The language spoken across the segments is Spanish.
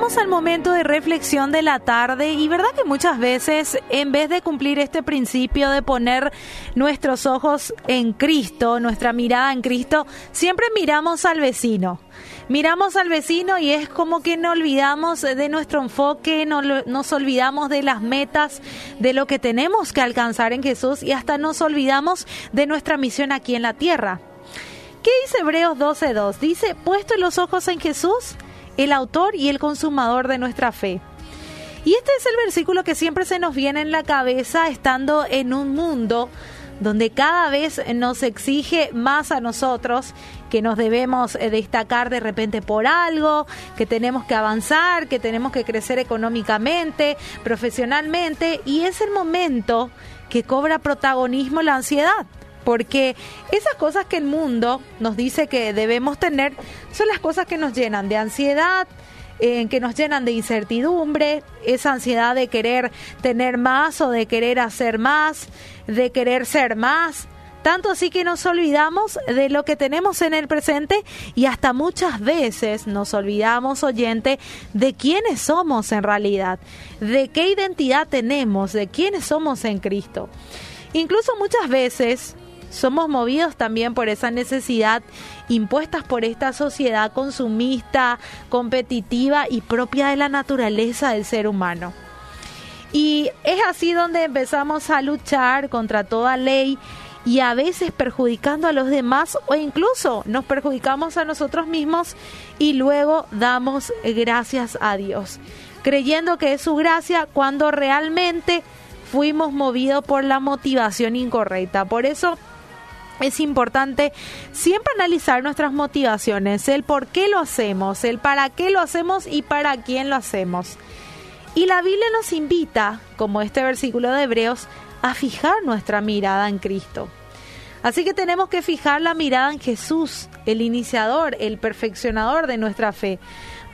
al momento de reflexión de la tarde y verdad que muchas veces en vez de cumplir este principio de poner nuestros ojos en Cristo, nuestra mirada en Cristo, siempre miramos al vecino. Miramos al vecino y es como que no olvidamos de nuestro enfoque, no, nos olvidamos de las metas, de lo que tenemos que alcanzar en Jesús y hasta nos olvidamos de nuestra misión aquí en la tierra. ¿Qué dice Hebreos 12.2? Dice, puesto los ojos en Jesús, el autor y el consumador de nuestra fe. Y este es el versículo que siempre se nos viene en la cabeza estando en un mundo donde cada vez nos exige más a nosotros, que nos debemos eh, destacar de repente por algo, que tenemos que avanzar, que tenemos que crecer económicamente, profesionalmente, y es el momento que cobra protagonismo la ansiedad porque esas cosas que el mundo nos dice que debemos tener son las cosas que nos llenan de ansiedad, eh, que nos llenan de incertidumbre, esa ansiedad de querer tener más o de querer hacer más, de querer ser más. Tanto así que nos olvidamos de lo que tenemos en el presente y hasta muchas veces nos olvidamos, oyente, de quiénes somos en realidad, de qué identidad tenemos, de quiénes somos en Cristo. Incluso muchas veces somos movidos también por esa necesidad impuestas por esta sociedad consumista, competitiva y propia de la naturaleza del ser humano. Y es así donde empezamos a luchar contra toda ley y a veces perjudicando a los demás o incluso nos perjudicamos a nosotros mismos y luego damos gracias a Dios, creyendo que es su gracia cuando realmente fuimos movidos por la motivación incorrecta. Por eso es importante siempre analizar nuestras motivaciones, el por qué lo hacemos, el para qué lo hacemos y para quién lo hacemos. Y la Biblia nos invita, como este versículo de Hebreos, a fijar nuestra mirada en Cristo. Así que tenemos que fijar la mirada en Jesús, el iniciador, el perfeccionador de nuestra fe,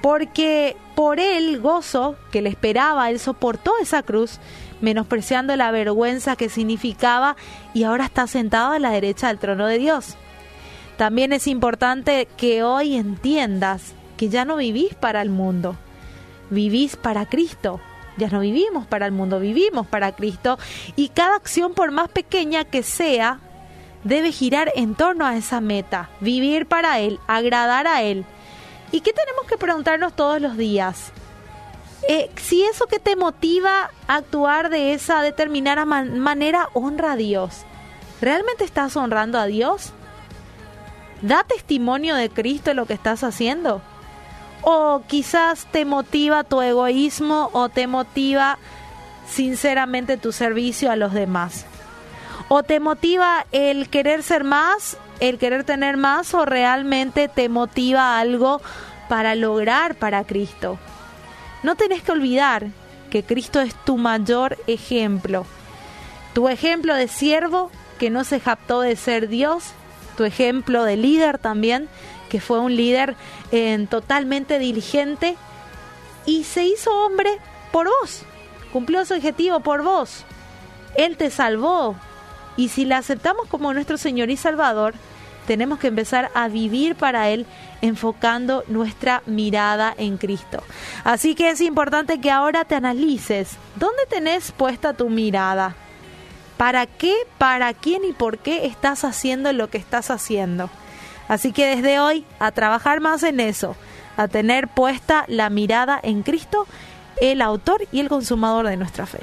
porque por él gozo que le esperaba, él soportó esa cruz menospreciando la vergüenza que significaba y ahora está sentado a la derecha del trono de Dios. También es importante que hoy entiendas que ya no vivís para el mundo, vivís para Cristo. Ya no vivimos para el mundo, vivimos para Cristo y cada acción, por más pequeña que sea, debe girar en torno a esa meta, vivir para Él, agradar a Él. ¿Y qué tenemos que preguntarnos todos los días? Eh, si eso que te motiva a actuar de esa determinada manera honra a Dios, ¿realmente estás honrando a Dios? ¿Da testimonio de Cristo en lo que estás haciendo? ¿O quizás te motiva tu egoísmo o te motiva sinceramente tu servicio a los demás? ¿O te motiva el querer ser más, el querer tener más o realmente te motiva algo para lograr para Cristo? No tenés que olvidar que Cristo es tu mayor ejemplo. Tu ejemplo de siervo que no se japtó de ser Dios. Tu ejemplo de líder también, que fue un líder eh, totalmente diligente y se hizo hombre por vos. Cumplió su objetivo por vos. Él te salvó. Y si le aceptamos como nuestro Señor y Salvador, tenemos que empezar a vivir para Él enfocando nuestra mirada en Cristo. Así que es importante que ahora te analices, ¿dónde tenés puesta tu mirada? ¿Para qué, para quién y por qué estás haciendo lo que estás haciendo? Así que desde hoy a trabajar más en eso, a tener puesta la mirada en Cristo, el autor y el consumador de nuestra fe.